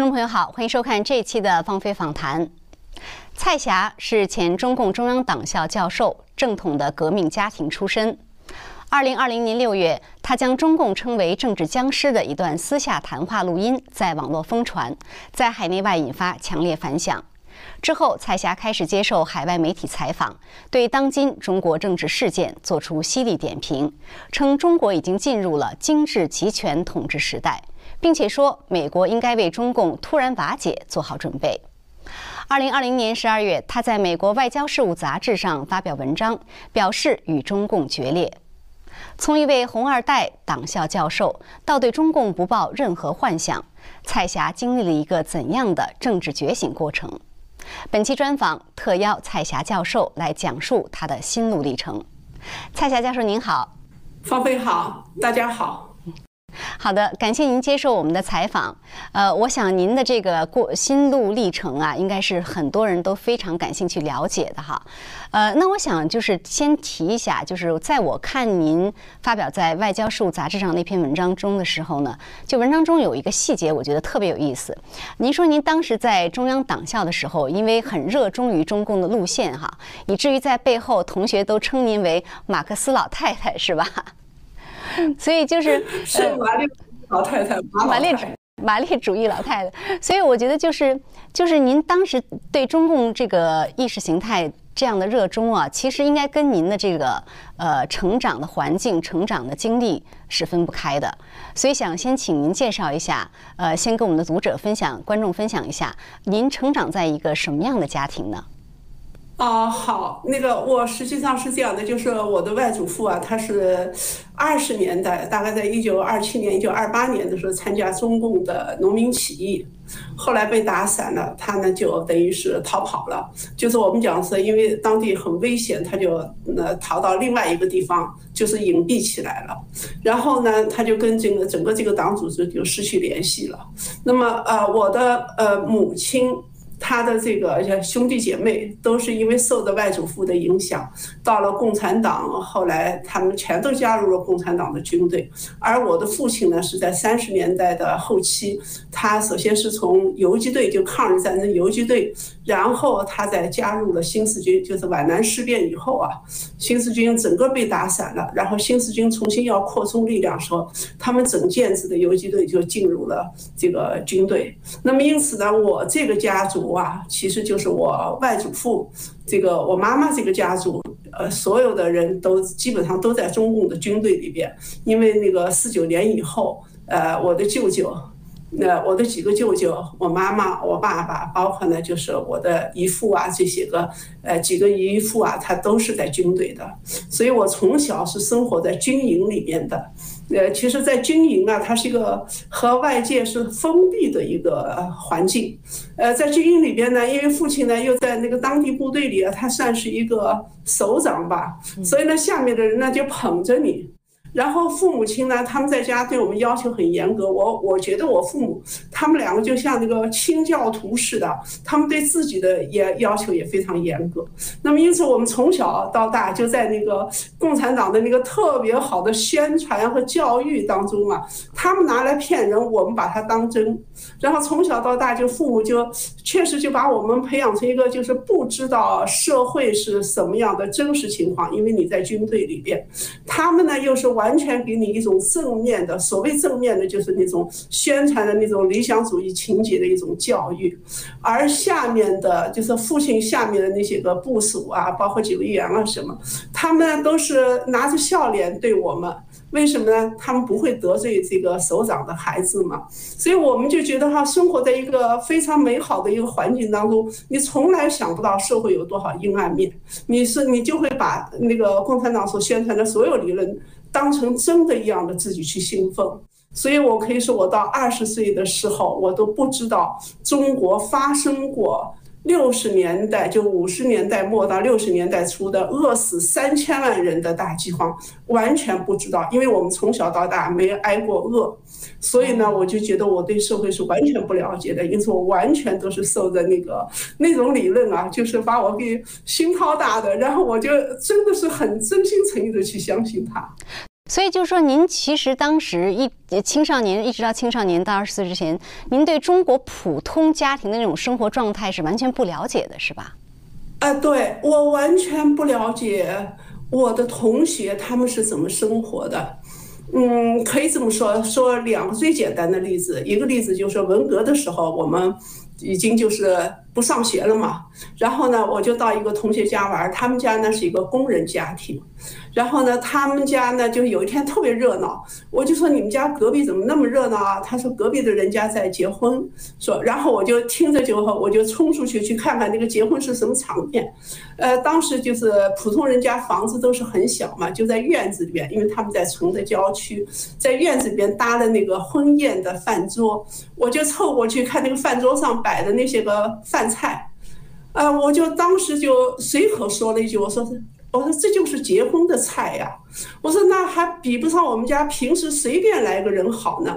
观众朋友好，欢迎收看这一期的《放飞访谈》。蔡霞是前中共中央党校教授，正统的革命家庭出身。二零二零年六月，他将中共称为“政治僵尸”的一段私下谈话录音在网络疯传，在海内外引发强烈反响。之后，蔡霞开始接受海外媒体采访，对当今中国政治事件做出犀利点评，称中国已经进入了精致集权统治时代。并且说，美国应该为中共突然瓦解做好准备。二零二零年十二月，他在美国外交事务杂志上发表文章，表示与中共决裂。从一位红二代党校教授到对中共不抱任何幻想，蔡霞经历了一个怎样的政治觉醒过程？本期专访特邀蔡霞教授来讲述他的心路历程。蔡霞教授您好，方飞好，大家好。好的，感谢您接受我们的采访。呃，我想您的这个过心路历程啊，应该是很多人都非常感兴趣了解的哈。呃，那我想就是先提一下，就是在我看您发表在《外交事务》杂志上那篇文章中的时候呢，就文章中有一个细节，我觉得特别有意思。您说您当时在中央党校的时候，因为很热衷于中共的路线哈，以至于在背后同学都称您为马克思老太太，是吧？所以就是 是玛丽老太太，玛丽玛丽主义老太太。所以我觉得就是就是您当时对中共这个意识形态这样的热衷啊，其实应该跟您的这个呃成长的环境、成长的经历是分不开的。所以想先请您介绍一下，呃，先跟我们的读者分享、观众分享一下，您成长在一个什么样的家庭呢？啊，好，那个我实际上是这样的，就是我的外祖父啊，他是二十年代，大概在一九二七年、一九二八年的时候参加中共的农民起义，后来被打散了，他呢就等于是逃跑了，就是我们讲是因为当地很危险，他就呃逃到另外一个地方，就是隐蔽起来了，然后呢，他就跟这个整个这个党组织就失去联系了。那么呃，我的呃母亲。他的这个兄弟姐妹都是因为受的外祖父的影响，到了共产党，后来他们全都加入了共产党的军队。而我的父亲呢，是在三十年代的后期，他首先是从游击队，就抗日战争游击队，然后他再加入了新四军。就是皖南事变以后啊，新四军整个被打散了，然后新四军重新要扩充力量时候，他们整建制的游击队就进入了这个军队。那么因此呢，我这个家族。哇，其实就是我外祖父，这个我妈妈这个家族，呃，所有的人都基本上都在中共的军队里边。因为那个四九年以后，呃，我的舅舅，那我的几个舅舅，我妈妈，我爸爸，包括呢就是我的姨父啊，这些个，呃，几个姨父啊，他都是在军队的，所以我从小是生活在军营里面的。呃，其实，在军营啊，它是一个和外界是封闭的一个环境。呃，在军营里边呢，因为父亲呢又在那个当地部队里啊，他算是一个首长吧，所以呢，下面的人呢就捧着你。然后父母亲呢，他们在家对我们要求很严格。我我觉得我父母他们两个就像那个清教徒似的，他们对自己的也要求也非常严格。那么因此我们从小到大就在那个共产党的那个特别好的宣传和教育当中嘛，他们拿来骗人，我们把它当真。然后从小到大就父母就确实就把我们培养成一个就是不知道社会是什么样的真实情况，因为你在军队里边，他们呢又是。完全给你一种正面的，所谓正面的，就是那种宣传的那种理想主义情节的一种教育，而下面的就是父亲下面的那些个部署啊，包括九一员啊什么，他们都是拿着笑脸对我们。为什么呢？他们不会得罪这个首长的孩子嘛？所以我们就觉得哈，生活在一个非常美好的一个环境当中，你从来想不到社会有多少阴暗面。你是你就会把那个共产党所宣传的所有理论。当成真的一样的自己去兴奋，所以我可以说，我到二十岁的时候，我都不知道中国发生过六十年代就五十年代末到六十年代初的饿死三千万人的大饥荒，完全不知道，因为我们从小到大没挨过饿，所以呢，我就觉得我对社会是完全不了解的，因此我完全都是受着那个那种理论啊，就是把我给熏陶大的，然后我就真的是很真心诚意的去相信他。所以就是说，您其实当时一青少年一直到青少年到二十岁之前，您对中国普通家庭的那种生活状态是完全不了解的，是吧？啊，对我完全不了解我的同学他们是怎么生活的。嗯，可以这么说，说两个最简单的例子，一个例子就是文革的时候，我们已经就是不上学了嘛。然后呢，我就到一个同学家玩，他们家呢是一个工人家庭。然后呢，他们家呢就有一天特别热闹，我就说你们家隔壁怎么那么热闹啊？他说隔壁的人家在结婚，说，然后我就听着就我就冲出去去看看那个结婚是什么场面。呃，当时就是普通人家房子都是很小嘛，就在院子里边，因为他们在城的郊区，在院子里边搭了那个婚宴的饭桌，我就凑过去看那个饭桌上摆的那些个饭饭菜，啊，我就当时就随口说了一句，我说。我说这就是结婚的菜呀！我说那还比不上我们家平时随便来个人好呢。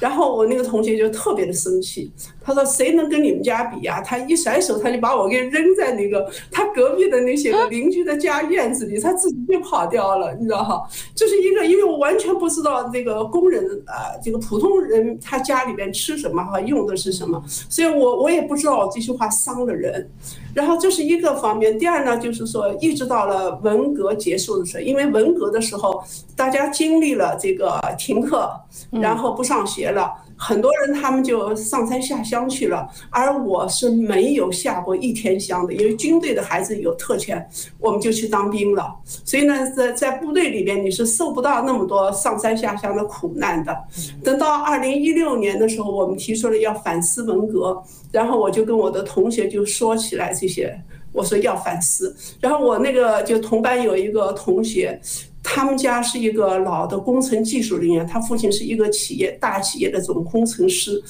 然后我那个同学就特别的生气，他说谁能跟你们家比呀？他一甩手，他就把我给扔在那个他隔壁的那些个邻居的家院子里，他自己就跑掉了，你知道哈？这是一个，因为我完全不知道这个工人啊，这个普通人他家里边吃什么哈用的是什么，所以我我也不知道这句话伤了人。然后这是一个方面，第二呢，就是说一直到了文革结束的时候，因为文革的时候大家经历了这个停课，然后不上学了。很多人他们就上山下乡去了，而我是没有下过一天乡的，因为军队的孩子有特权，我们就去当兵了。所以呢，在在部队里边你是受不到那么多上山下乡的苦难的。等到二零一六年的时候，我们提出了要反思文革，然后我就跟我的同学就说起来这些，我说要反思。然后我那个就同班有一个同学。他们家是一个老的工程技术人员，他父亲是一个企业大企业的总工程师。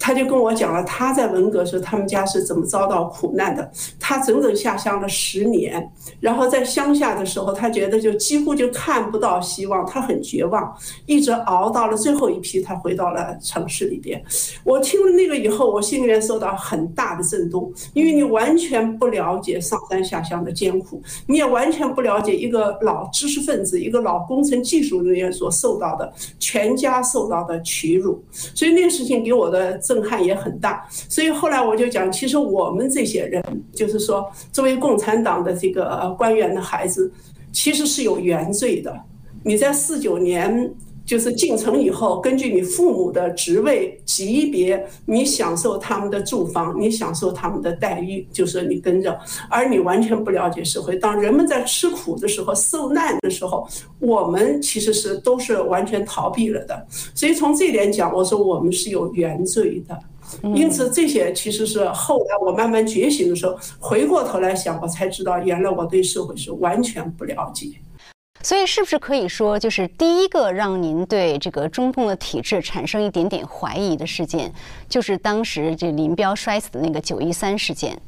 他就跟我讲了他在文革时他们家是怎么遭到苦难的。他整整下乡了十年，然后在乡下的时候，他觉得就几乎就看不到希望，他很绝望，一直熬到了最后一批，他回到了城市里边。我听了那个以后，我心里面受到很大的震动，因为你完全不了解上山下乡的艰苦，你也完全不了解一个老知识分子、一个老工程技术人员所受到的全家受到的屈辱。所以那个事情给我的。震撼也很大，所以后来我就讲，其实我们这些人，就是说，作为共产党的这个官员的孩子，其实是有原罪的。你在四九年。就是进城以后，根据你父母的职位级别，你享受他们的住房，你享受他们的待遇，就是你跟着，而你完全不了解社会。当人们在吃苦的时候、受难的时候，我们其实是都是完全逃避了的。所以从这点讲，我说我们是有原罪的。因此，这些其实是后来我慢慢觉醒的时候，回过头来想，我才知道原来我对社会是完全不了解。所以，是不是可以说，就是第一个让您对这个中共的体制产生一点点怀疑的事件，就是当时这林彪摔死的那个九一三事件？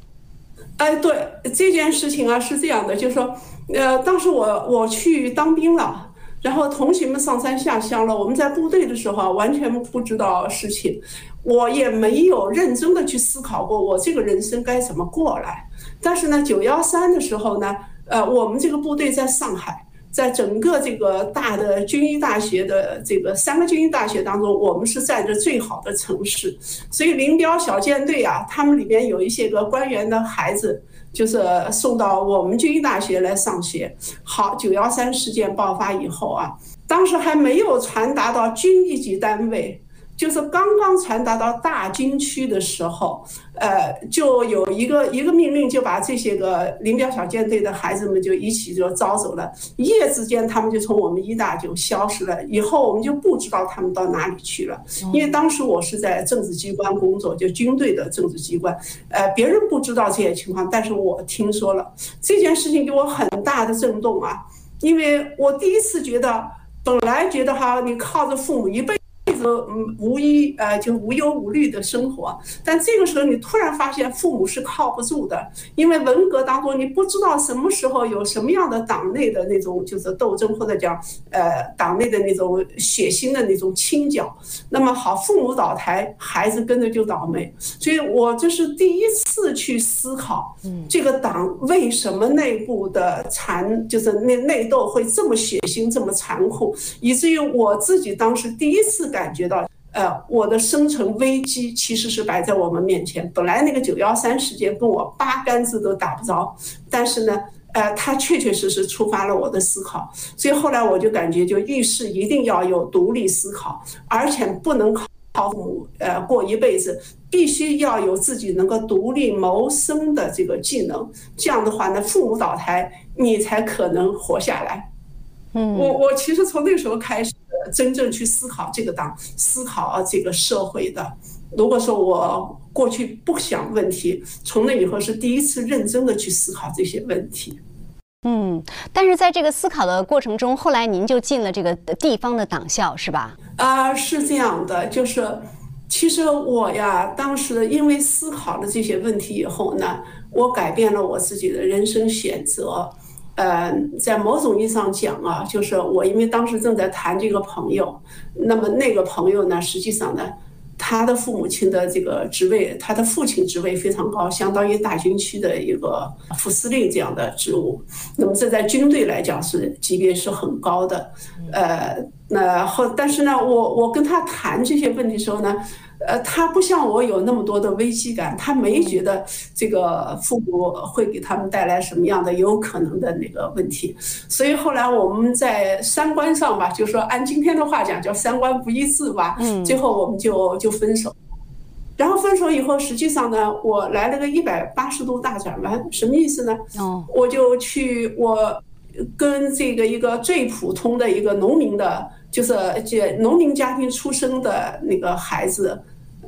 哎，对这件事情啊，是这样的，就是说，呃，当时我我去当兵了，然后同学们上山下乡了，我们在部队的时候完全不知道事情，我也没有认真的去思考过我这个人生该怎么过来。但是呢，九幺三的时候呢，呃，我们这个部队在上海。在整个这个大的军医大学的这个三个军医大学当中，我们是占着最好的城市，所以林彪小舰队啊，他们里边有一些个官员的孩子，就是送到我们军医大学来上学。好，九幺三事件爆发以后啊，当时还没有传达到军一级单位。就是刚刚传达到大军区的时候，呃，就有一个一个命令，就把这些个林彪小舰队的孩子们就一起就招走了。一夜之间，他们就从我们医大就消失了。以后我们就不知道他们到哪里去了。因为当时我是在政治机关工作，就军队的政治机关，呃，别人不知道这些情况，但是我听说了这件事情，给我很大的震动啊！因为我第一次觉得，本来觉得哈，你靠着父母一辈。子嗯无一呃就无忧无虑的生活。但这个时候你突然发现父母是靠不住的，因为文革当中你不知道什么时候有什么样的党内的那种就是斗争或者讲呃党内的那种血腥的那种清剿。那么好，父母倒台，孩子跟着就倒霉。所以我这是第一次去思考，这个党为什么内部的残就是内内斗会这么血腥、这么残酷，以至于我自己当时第一次感觉到，呃，我的生存危机其实是摆在我们面前。本来那个九幺三事件跟我八竿子都打不着，但是呢，呃，它确确实实触发了我的思考。所以后来我就感觉，就遇事一定要有独立思考，而且不能靠。靠父母呃过一辈子，必须要有自己能够独立谋生的这个技能。这样的话呢，父母倒台，你才可能活下来。嗯，我我其实从那时候开始，真正去思考这个党，思考这个社会的。如果说我过去不想问题，从那以后是第一次认真的去思考这些问题。嗯，但是在这个思考的过程中，后来您就进了这个地方的党校，是吧？啊，是这样的，就是其实我呀，当时因为思考了这些问题以后呢，我改变了我自己的人生选择。呃，在某种意义上讲啊，就是我因为当时正在谈这个朋友，那么那个朋友呢，实际上呢。他的父母亲的这个职位，他的父亲职位非常高，相当于大军区的一个副司令这样的职务。那么这在军队来讲是级别是很高的，呃，那后但是呢，我我跟他谈这些问题的时候呢。呃，他不像我有那么多的危机感，他没觉得这个父母会给他们带来什么样的有可能的那个问题，所以后来我们在三观上吧，就说按今天的话讲叫三观不一致吧，嗯，最后我们就就分手，然后分手以后，实际上呢，我来了个一百八十度大转弯，什么意思呢？哦，我就去我跟这个一个最普通的一个农民的，就是这农民家庭出生的那个孩子。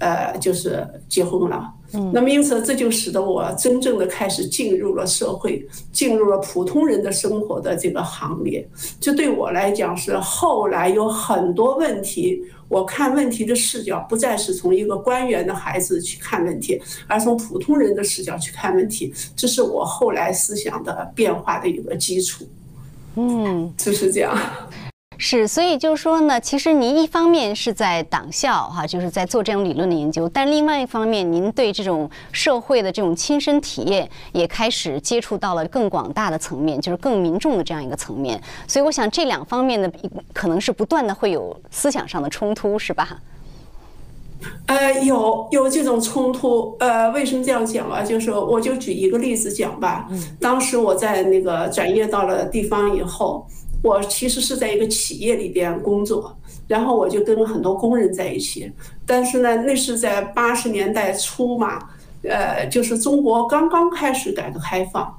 呃，就是结婚了，那么因此这就使得我真正的开始进入了社会，进入了普通人的生活的这个行列。这对我来讲是后来有很多问题，我看问题的视角不再是从一个官员的孩子去看问题，而从普通人的视角去看问题。这是我后来思想的变化的一个基础。嗯，就是这样。是，所以就是说呢，其实您一方面是在党校哈，就是在做这种理论的研究，但另外一方面，您对这种社会的这种亲身体验也开始接触到了更广大的层面，就是更民众的这样一个层面。所以我想这两方面的可能是不断的会有思想上的冲突，是吧？呃，有有这种冲突。呃，为什么这样讲啊？就是我就举一个例子讲吧。嗯当时我在那个转业到了地方以后。我其实是在一个企业里边工作，然后我就跟很多工人在一起。但是呢，那是在八十年代初嘛，呃，就是中国刚刚开始改革开放。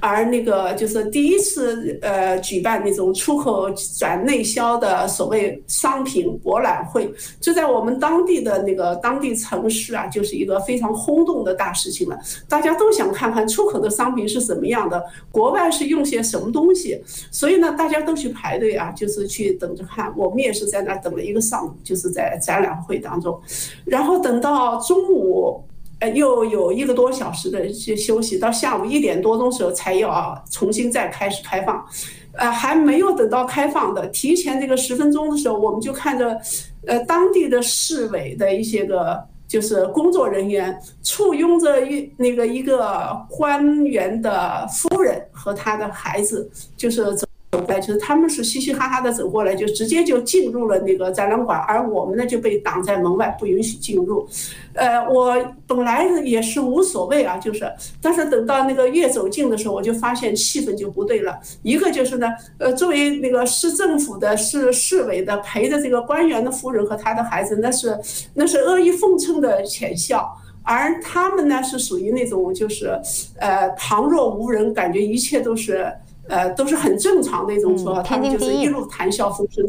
而那个就是第一次呃举办那种出口转内销的所谓商品博览会，就在我们当地的那个当地城市啊，就是一个非常轰动的大事情了。大家都想看看出口的商品是怎么样的，国外是用些什么东西，所以呢，大家都去排队啊，就是去等着看。我们也是在那等了一个上午，就是在展览会当中，然后等到中午。呃，又有一个多小时的些休息，到下午一点多钟时候才要重新再开始开放，呃，还没有等到开放的，提前这个十分钟的时候，我们就看着，呃，当地的市委的一些个就是工作人员簇拥着一那个一个官员的夫人和他的孩子，就是走。过来就是他们是嘻嘻哈哈的走过来，就直接就进入了那个展览馆，而我们呢就被挡在门外，不允许进入。呃，我本来也是无所谓啊，就是，但是等到那个越走近的时候，我就发现气氛就不对了。一个就是呢，呃，作为那个市政府的、市市委的陪着这个官员的夫人和他的孩子，那是那是阿谀奉承的浅笑，而他们呢是属于那种就是，呃，旁若无人，感觉一切都是。呃，都是很正常的一种说法，他们就是一路谈笑风生。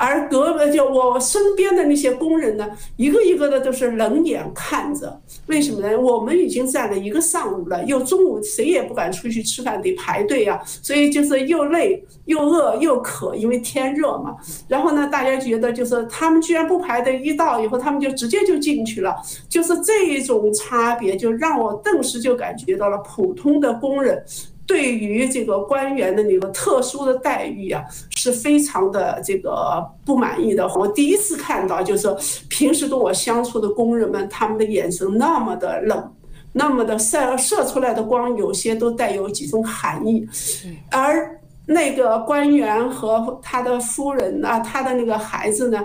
而隔就我身边的那些工人呢，一个一个的都是冷眼看着。为什么呢？我们已经站了一个上午了，又中午谁也不敢出去吃饭，得排队啊。所以就是又累又饿又渴，因为天热嘛。然后呢，大家觉得就是他们居然不排队，一到以后他们就直接就进去了。就是这一种差别，就让我顿时就感觉到了普通的工人。对于这个官员的那个特殊的待遇啊，是非常的这个不满意的。我第一次看到，就是平时跟我相处的工人们，他们的眼神那么的冷，那么的射射出来的光，有些都带有几分寒意，而。那个官员和他的夫人啊，他的那个孩子呢，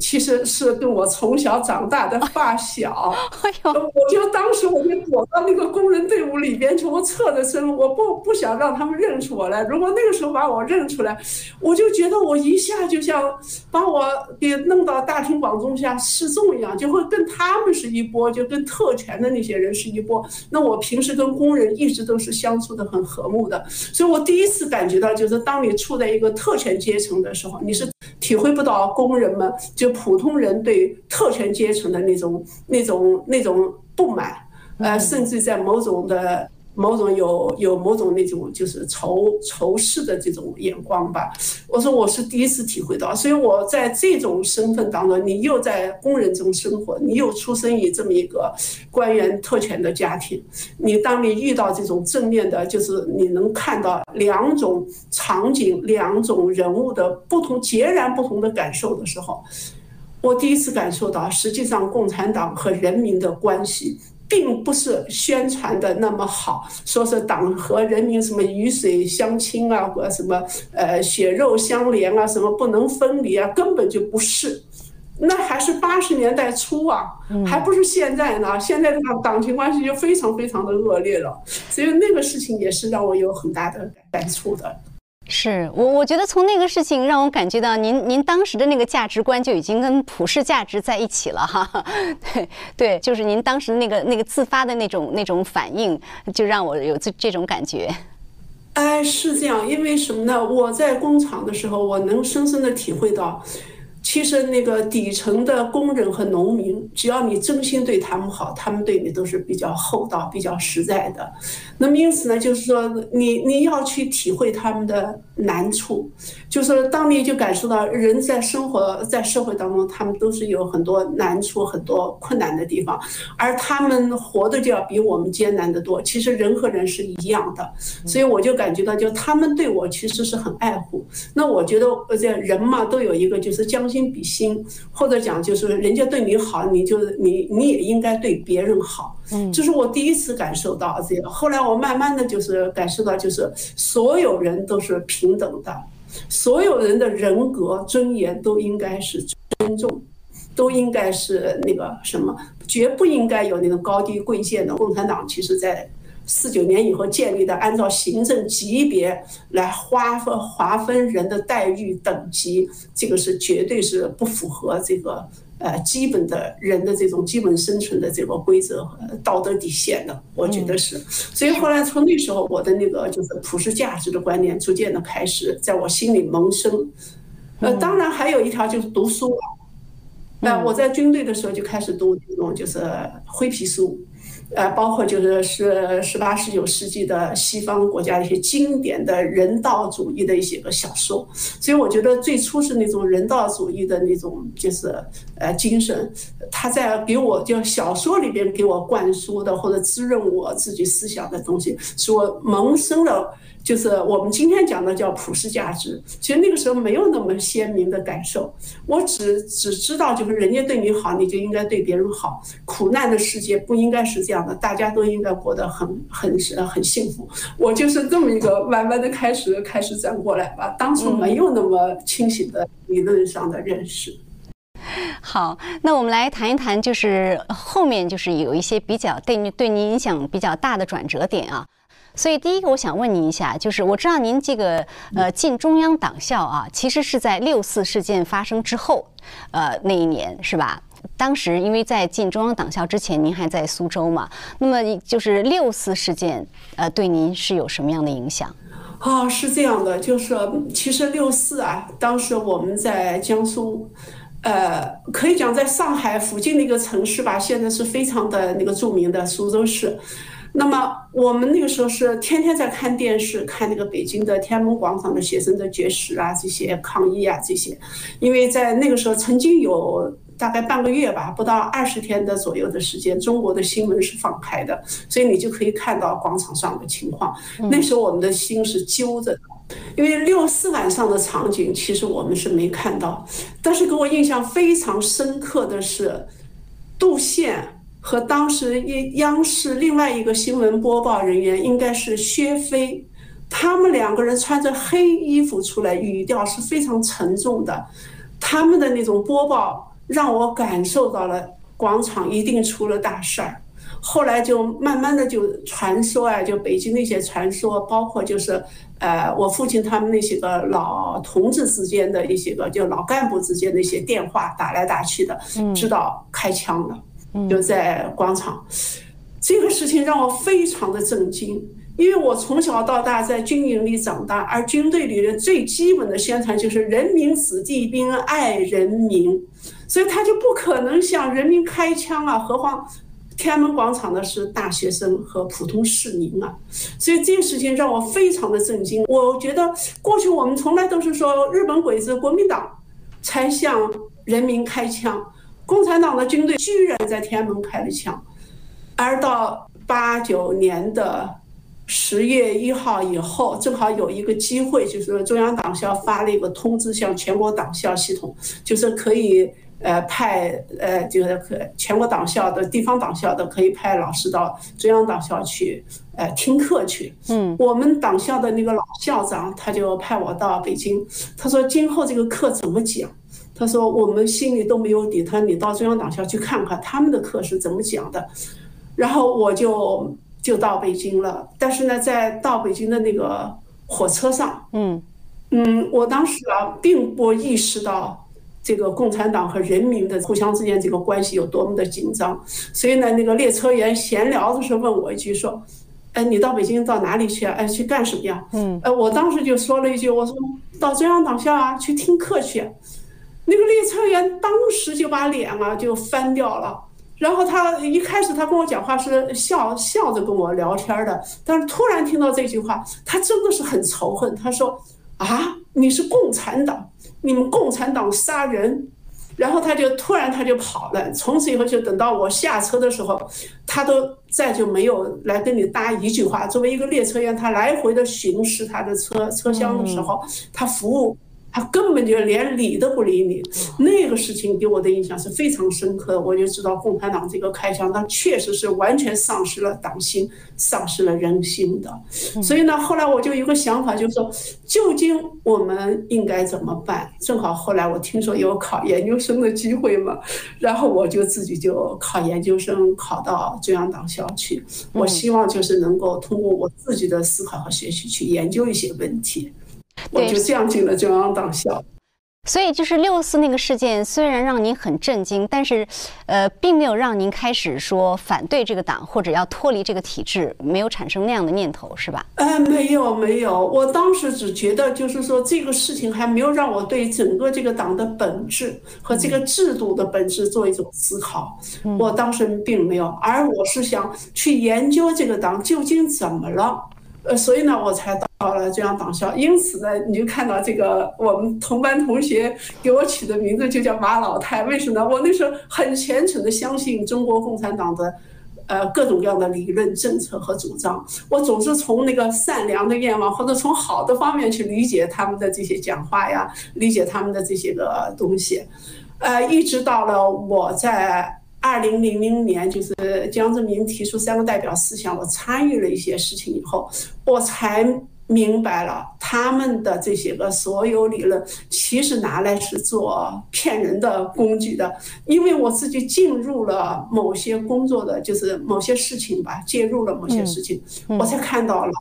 其实是跟我从小长大的发小。哎呦！我就当时我就躲到那个工人队伍里边去，我侧着身，我不不想让他们认出我来。如果那个时候把我认出来，我就觉得我一下就像把我给弄到大庭广众下示众一样，就会跟他们是一波，就跟特权的那些人是一波。那我平时跟工人一直都是相处的很和睦的，所以我第一次感觉到就是。当你处在一个特权阶层的时候，你是体会不到工人们就普通人对特权阶层的那种、那种、那种不满，呃，甚至在某种的。某种有有某种那种就是仇仇视的这种眼光吧。我说我是第一次体会到，所以我在这种身份当中，你又在工人中生活，你又出生于这么一个官员特权的家庭，你当你遇到这种正面的，就是你能看到两种场景、两种人物的不同、截然不同的感受的时候，我第一次感受到，实际上共产党和人民的关系。并不是宣传的那么好，说是党和人民什么鱼水相亲啊，或什么呃血肉相连啊，什么不能分离啊，根本就不是。那还是八十年代初啊，还不是现在呢。现在的党情关系就非常非常的恶劣了，所以那个事情也是让我有很大的感触的。是我，我觉得从那个事情让我感觉到您，您当时的那个价值观就已经跟普世价值在一起了哈。对对，就是您当时那个那个自发的那种那种反应，就让我有这这种感觉。哎，是这样，因为什么呢？我在工厂的时候，我能深深的体会到。其实那个底层的工人和农民，只要你真心对他们好，他们对你都是比较厚道、比较实在的。那么因此呢，就是说你你要去体会他们的难处，就是当你就感受到人在生活在社会当中，他们都是有很多难处、很多困难的地方，而他们活的就要比我们艰难的多。其实人和人是一样的，所以我就感觉到，就他们对我其实是很爱护。那我觉得这人嘛，都有一个就是将。心比心，或者讲就是人家对你好，你就你你也应该对别人好。嗯，这是我第一次感受到这个。后来我慢慢的就是感受到，就是所有人都是平等的，所有人的人格尊严都应该是尊重，都应该是那个什么，绝不应该有那种高低贵贱的。共产党其实在。四九年以后建立的，按照行政级别来划分划分人的待遇等级，这个是绝对是不符合这个呃基本的人的这种基本生存的这个规则和道德底线的，我觉得是。所以后来从那时候，我的那个就是普世价值的观念逐渐的开始在我心里萌生。呃，当然还有一条就是读书。呃，我在军队的时候就开始读那种就是灰皮书。呃，包括就是是十八十九世纪的西方国家一些经典的人道主义的一些个小说，所以我觉得最初是那种人道主义的那种就是呃精神，他在给我就小说里边给我灌输的或者滋润我自己思想的东西，使我萌生了。就是我们今天讲的叫普世价值，其实那个时候没有那么鲜明的感受。我只只知道，就是人家对你好，你就应该对别人好。苦难的世界不应该是这样的，大家都应该过得很很很幸福。我就是这么一个慢慢的开始开始转过来吧。当初没有那么清醒的理论上的认识。好，那我们来谈一谈，就是后面就是有一些比较对你对你影响比较大的转折点啊。所以，第一个我想问您一下，就是我知道您这个呃进中央党校啊，其实是在六四事件发生之后，呃那一年是吧？当时因为在进中央党校之前，您还在苏州嘛，那么就是六四事件呃对您是有什么样的影响？啊，是这样的，就是其实六四啊，当时我们在江苏，呃，可以讲在上海附近的一个城市吧，现在是非常的那个著名的苏州市。那么我们那个时候是天天在看电视，看那个北京的天安门广场的学生的绝食啊，这些抗议啊，这些，因为在那个时候曾经有大概半个月吧，不到二十天的左右的时间，中国的新闻是放开的，所以你就可以看到广场上的情况。那时候我们的心是揪着的，因为六四晚上的场景其实我们是没看到，但是给我印象非常深刻的是，杜宪。和当时央央视另外一个新闻播报人员应该是薛飞，他们两个人穿着黑衣服出来，语调是非常沉重的，他们的那种播报让我感受到了广场一定出了大事儿。后来就慢慢的就传说啊，就北京那些传说，包括就是呃我父亲他们那些个老同志之间的一些个就老干部之间的一些电话打来打去的，知道开枪了。就在广场，这个事情让我非常的震惊，因为我从小到大在军营里长大，而军队里的最基本的宣传就是“人民子弟兵，爱人民”，所以他就不可能向人民开枪啊！何况天安门广场的是大学生和普通市民啊！所以这个事情让我非常的震惊。我觉得过去我们从来都是说日本鬼子、国民党才向人民开枪。共产党的军队居然在天安门开了枪，而到八九年的十月一号以后，正好有一个机会，就是中央党校发了一个通知，向全国党校系统，就是可以呃派呃就是可全国党校的地方党校的可以派老师到中央党校去呃听课去。嗯，我们党校的那个老校长他就派我到北京，他说今后这个课怎么讲？他说：“我们心里都没有底。他说：“你到中央党校去看看他们的课是怎么讲的。”然后我就就到北京了。但是呢，在到北京的那个火车上，嗯嗯，我当时啊，并不意识到这个共产党和人民的互相之间这个关系有多么的紧张。所以呢，那个列车员闲聊的时候问我一句说：“哎，你到北京到哪里去啊？哎，去干什么呀？”嗯，呃，我当时就说了一句：“我说到中央党校啊，去听课去。”那个列车员当时就把脸啊就翻掉了，然后他一开始他跟我讲话是笑笑着跟我聊天的，但是突然听到这句话，他真的是很仇恨。他说：“啊，你是共产党，你们共产党杀人。”然后他就突然他就跑了。从此以后就等到我下车的时候，他都再就没有来跟你搭一句话。作为一个列车员，他来回的巡视他的车车厢的时候，他服务。他根本就连理都不理你，那个事情给我的印象是非常深刻的。我就知道共产党这个开枪，他确实是完全丧失了党心，丧失了人心的。所以呢，后来我就有个想法，就是说，究竟我们应该怎么办？正好后来我听说有考研究生的机会嘛，然后我就自己就考研究生，考到中央党校去。我希望就是能够通过我自己的思考和学习去研究一些问题。我就这样进了中央党校，所以就是六四那个事件，虽然让您很震惊，但是，呃，并没有让您开始说反对这个党或者要脱离这个体制，没有产生那样的念头，是吧？呃，没有没有，我当时只觉得就是说这个事情还没有让我对整个这个党的本质和这个制度的本质做一种思考，我当时并没有，而我是想去研究这个党究竟怎么了。呃，所以呢，我才到了中央党校。因此呢，你就看到这个我们同班同学给我起的名字就叫马老太。为什么？我那时候很虔诚的相信中国共产党的，呃，各种各样的理论、政策和主张。我总是从那个善良的愿望或者从好的方面去理解他们的这些讲话呀，理解他们的这些个东西。呃，一直到了我在。二零零零年，就是江泽民提出三个代表思想，我参与了一些事情以后，我才明白了他们的这些个所有理论，其实拿来是做骗人的工具的。因为我自己进入了某些工作的，就是某些事情吧，介入了某些事情，我才看到了，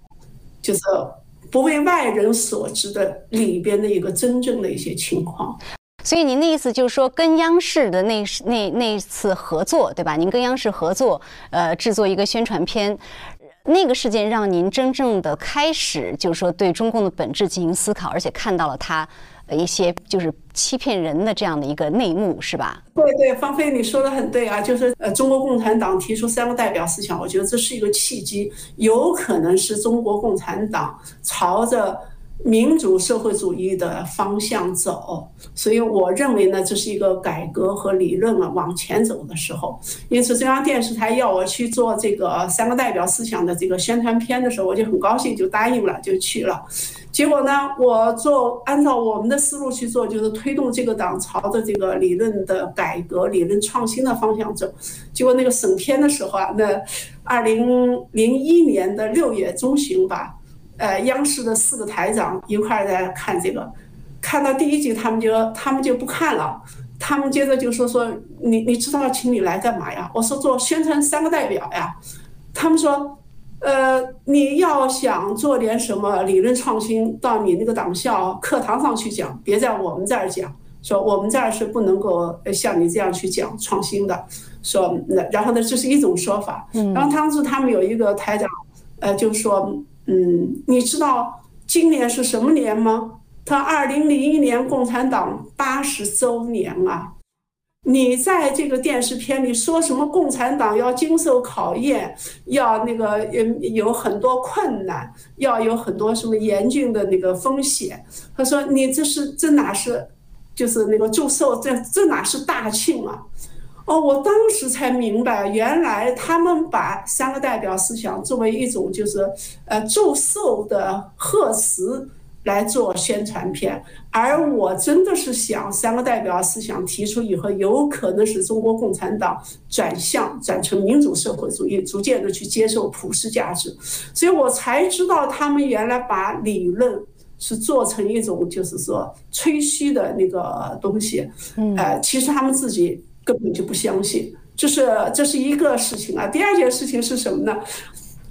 就是不为外人所知的里边的一个真正的一些情况。所以您的意思就是说，跟央视的那那那次合作，对吧？您跟央视合作，呃，制作一个宣传片，那个事件让您真正的开始，就是说对中共的本质进行思考，而且看到了他一些就是欺骗人的这样的一个内幕，是吧？对对，方飞你说的很对啊，就是呃，中国共产党提出三个代表思想，我觉得这是一个契机，有可能是中国共产党朝着。民主社会主义的方向走，所以我认为呢，这是一个改革和理论啊往前走的时候。因此，中央电视台要我去做这个三个代表思想的这个宣传片的时候，我就很高兴，就答应了，就去了。结果呢，我做按照我们的思路去做，就是推动这个党朝着这个理论的改革、理论创新的方向走。结果那个审片的时候啊，那二零零一年的六月中旬吧。呃，央视的四个台长一块儿在看这个，看到第一集，他们就他们就不看了，他们接着就说说你你知道请你来干嘛呀？我说做宣传三个代表呀。他们说，呃，你要想做点什么理论创新，到你那个党校课堂上去讲，别在我们这儿讲。说我们这儿是不能够像你这样去讲创新的。说那然后呢，这是一种说法。然后当时他们有一个台长，呃，就说。嗯，你知道今年是什么年吗？他二零零一年共产党八十周年啊！你在这个电视片里说什么？共产党要经受考验，要那个有有很多困难，要有很多什么严峻的那个风险。他说：“你这是这哪是，就是那个祝寿，这这哪是大庆啊？”哦，我当时才明白，原来他们把三个代表思想作为一种就是呃祝寿的贺词来做宣传片，而我真的是想三个代表思想提出以后，有可能使中国共产党转向转成民主社会主义，逐渐的去接受普世价值，所以我才知道他们原来把理论是做成一种就是说吹嘘的那个东西，呃，其实他们自己。根本就不相信，这是这是一个事情啊。第二件事情是什么呢？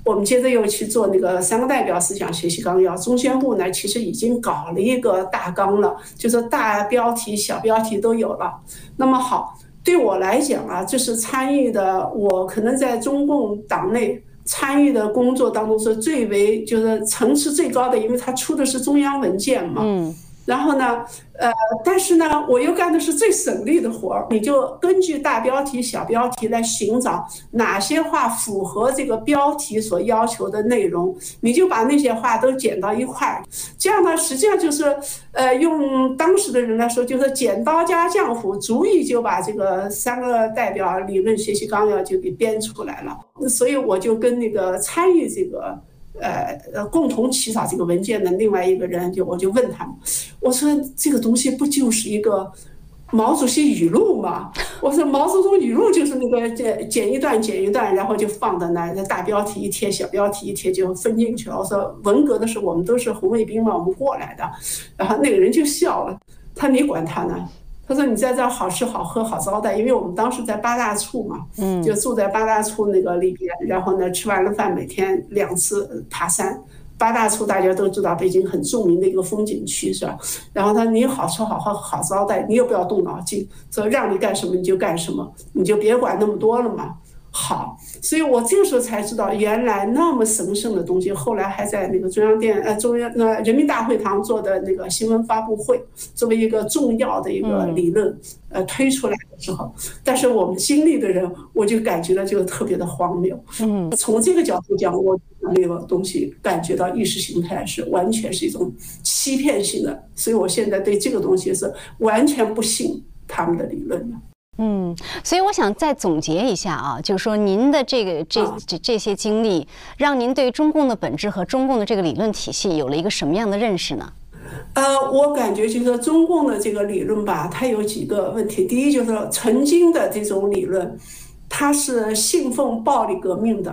我们接着又去做那个三个代表思想学习纲要，中宣部呢其实已经搞了一个大纲了，就是大标题、小标题都有了。那么好，对我来讲啊，就是参与的，我可能在中共党内参与的工作当中是最为就是层次最高的，因为他出的是中央文件嘛。嗯。然后呢，呃，但是呢，我又干的是最省力的活儿，你就根据大标题、小标题来寻找哪些话符合这个标题所要求的内容，你就把那些话都剪到一块儿。这样呢，实际上就是，呃，用当时的人来说，就是剪刀加浆糊，足以就把这个三个代表理论学习纲要就给编出来了。所以我就跟那个参与这个。呃呃，共同起草这个文件的另外一个人，就我就问他，我说这个东西不就是一个毛主席语录吗？我说毛泽东语录就是那个剪剪一段剪一段，然后就放在那，大标题一贴，小标题一贴就分进去了。我说文革的时候我们都是红卫兵嘛，我们过来的，然后那个人就笑了，他说你管他呢？他说：“你在这儿好吃好喝好招待，因为我们当时在八大处嘛，嗯，就住在八大处那个里边。然后呢，吃完了饭，每天两次爬山。八大处大家都知道，北京很著名的一个风景区，是吧？然后他你好吃好喝好招待，你也不要动脑筋，说让你干什么你就干什么，你就别管那么多了嘛。”好，所以我这个时候才知道，原来那么神圣的东西，后来还在那个中央电呃中央那人民大会堂做的那个新闻发布会，作为一个重要的一个理论呃推出来的时候，但是我们经历的人，我就感觉到就特别的荒谬。嗯，从这个角度讲，我那个东西感觉到意识形态是完全是一种欺骗性的，所以我现在对这个东西是完全不信他们的理论的。嗯，所以我想再总结一下啊，就是说您的这个这这这些经历，让您对中共的本质和中共的这个理论体系有了一个什么样的认识呢？呃，我感觉就是说中共的这个理论吧，它有几个问题。第一就是说，曾经的这种理论，它是信奉暴力革命的，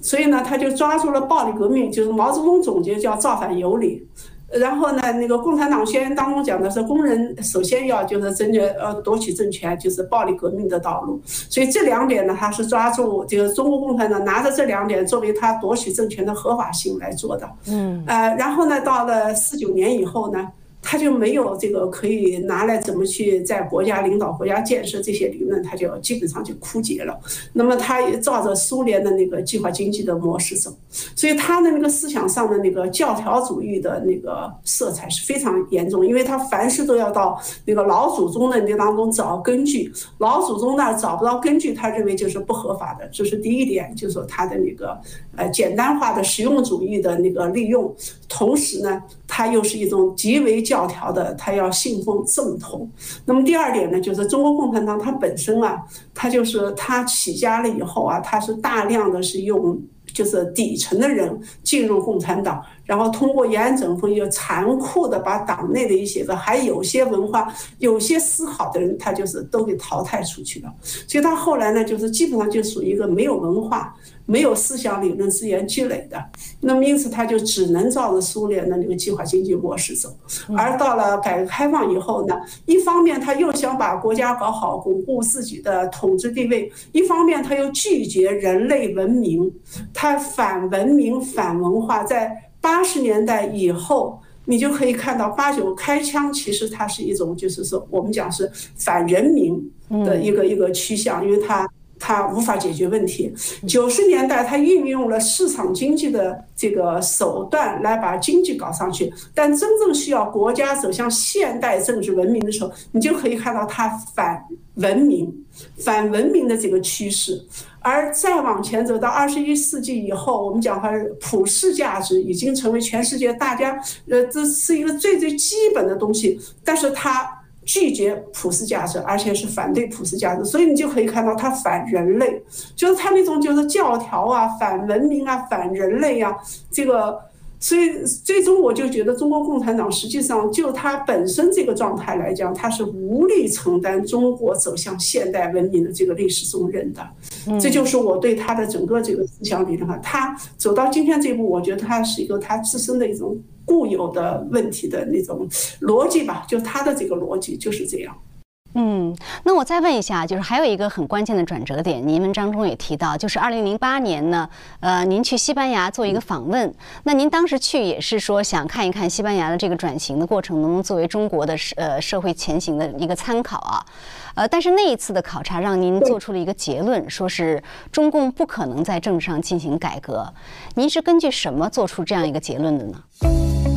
所以呢，他就抓住了暴力革命，就是毛泽东总结叫造反有理。然后呢，那个共产党宣言当中讲的是，工人首先要就是争取呃夺取政权，就是暴力革命的道路。所以这两点呢，他是抓住这个中国共产党拿着这两点作为他夺取政权的合法性来做的。嗯，呃，然后呢，到了四九年以后呢，他就没有这个可以拿来怎么去在国家领导国家建设这些理论，他就基本上就枯竭了。那么他也照着苏联的那个计划经济的模式走，所以他的那个思想上的那个教条主义的那个色彩是非常严重，因为他凡事都要到那个老祖宗的那当中找根据，老祖宗那找不到根据，他认为就是不合法的，这是第一点，就是说他的那个呃简单化的实用主义的那个利用，同时呢，他又是一种极为。教条的，他要信奉正统。那么第二点呢，就是中国共产党它本身啊，它就是它起家了以后啊，它是大量的是用就是底层的人进入共产党，然后通过延安整风又残酷的把党内的一些个还有些文化、有些思考的人，他就是都给淘汰出去了。所以他后来呢，就是基本上就属于一个没有文化。没有思想理论资源积累的，那么因此他就只能照着苏联的那个计划经济模式走。而到了改革开放以后呢，一方面他又想把国家搞好，巩固自己的统治地位；一方面他又拒绝人类文明，他反文明、反文化。在八十年代以后，你就可以看到八九开枪，其实它是一种就是说我们讲是反人民的一个一个趋向，因为它。它无法解决问题。九十年代，它运用了市场经济的这个手段来把经济搞上去，但真正需要国家走向现代政治文明的时候，你就可以看到它反文明、反文明的这个趋势。而再往前走到二十一世纪以后，我们讲它普世价值已经成为全世界大家呃，这是一个最最基本的东西，但是它。拒绝普世价值，而且是反对普世价值，所以你就可以看到他反人类，就是他那种就是教条啊、反文明啊、反人类啊，这个，所以最终我就觉得中国共产党实际上就它本身这个状态来讲，它是无力承担中国走向现代文明的这个历史重任的，这就是我对他的整个这个思想理论哈，他走到今天这一步，我觉得他是一个他自身的一种。固有的问题的那种逻辑吧，就他的这个逻辑就是这样。嗯，那我再问一下，就是还有一个很关键的转折点，您文章中也提到，就是二零零八年呢，呃，您去西班牙做一个访问，那您当时去也是说想看一看西班牙的这个转型的过程，能不能作为中国的呃社会前行的一个参考啊？呃，但是那一次的考察让您做出了一个结论，说是中共不可能在政治上进行改革，您是根据什么做出这样一个结论的呢？